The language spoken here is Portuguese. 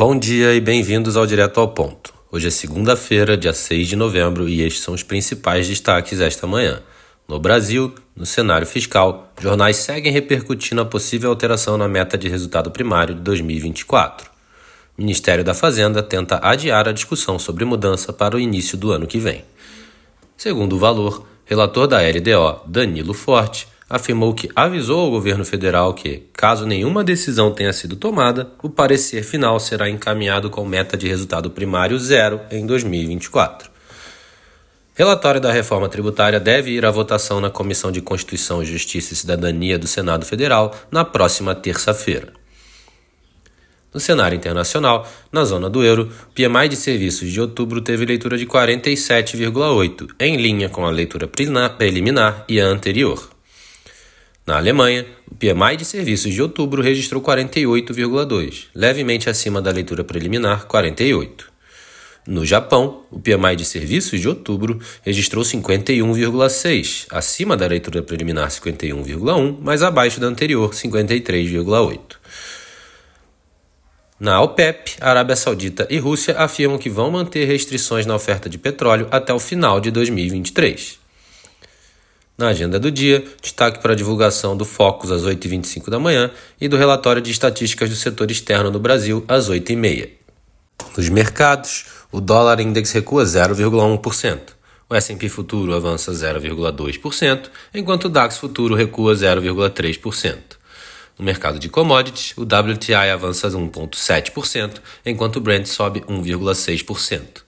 Bom dia e bem-vindos ao Direto ao Ponto. Hoje é segunda-feira, dia 6 de novembro, e estes são os principais destaques esta manhã. No Brasil, no cenário fiscal, jornais seguem repercutindo a possível alteração na meta de resultado primário de 2024. O Ministério da Fazenda tenta adiar a discussão sobre mudança para o início do ano que vem. Segundo o Valor, relator da LDO, Danilo Forte, afirmou que avisou ao governo federal que, caso nenhuma decisão tenha sido tomada, o parecer final será encaminhado com meta de resultado primário zero em 2024. Relatório da reforma tributária deve ir à votação na Comissão de Constituição, Justiça e Cidadania do Senado Federal na próxima terça-feira. No cenário internacional, na zona do euro, o PMI de serviços de outubro teve leitura de 47,8, em linha com a leitura preliminar e a anterior. Na Alemanha, o PMI de serviços de outubro registrou 48,2, levemente acima da leitura preliminar 48. No Japão, o PMI de serviços de outubro registrou 51,6, acima da leitura preliminar 51,1, mas abaixo da anterior 53,8. Na OPEP, Arábia Saudita e Rússia afirmam que vão manter restrições na oferta de petróleo até o final de 2023. Na agenda do dia, destaque para a divulgação do Focus às 8h25 da manhã e do relatório de estatísticas do setor externo no Brasil às 8h30. Nos mercados, o dólar index recua 0,1%. O S&P futuro avança 0,2%, enquanto o DAX futuro recua 0,3%. No mercado de commodities, o WTI avança 1,7%, enquanto o Brent sobe 1,6%.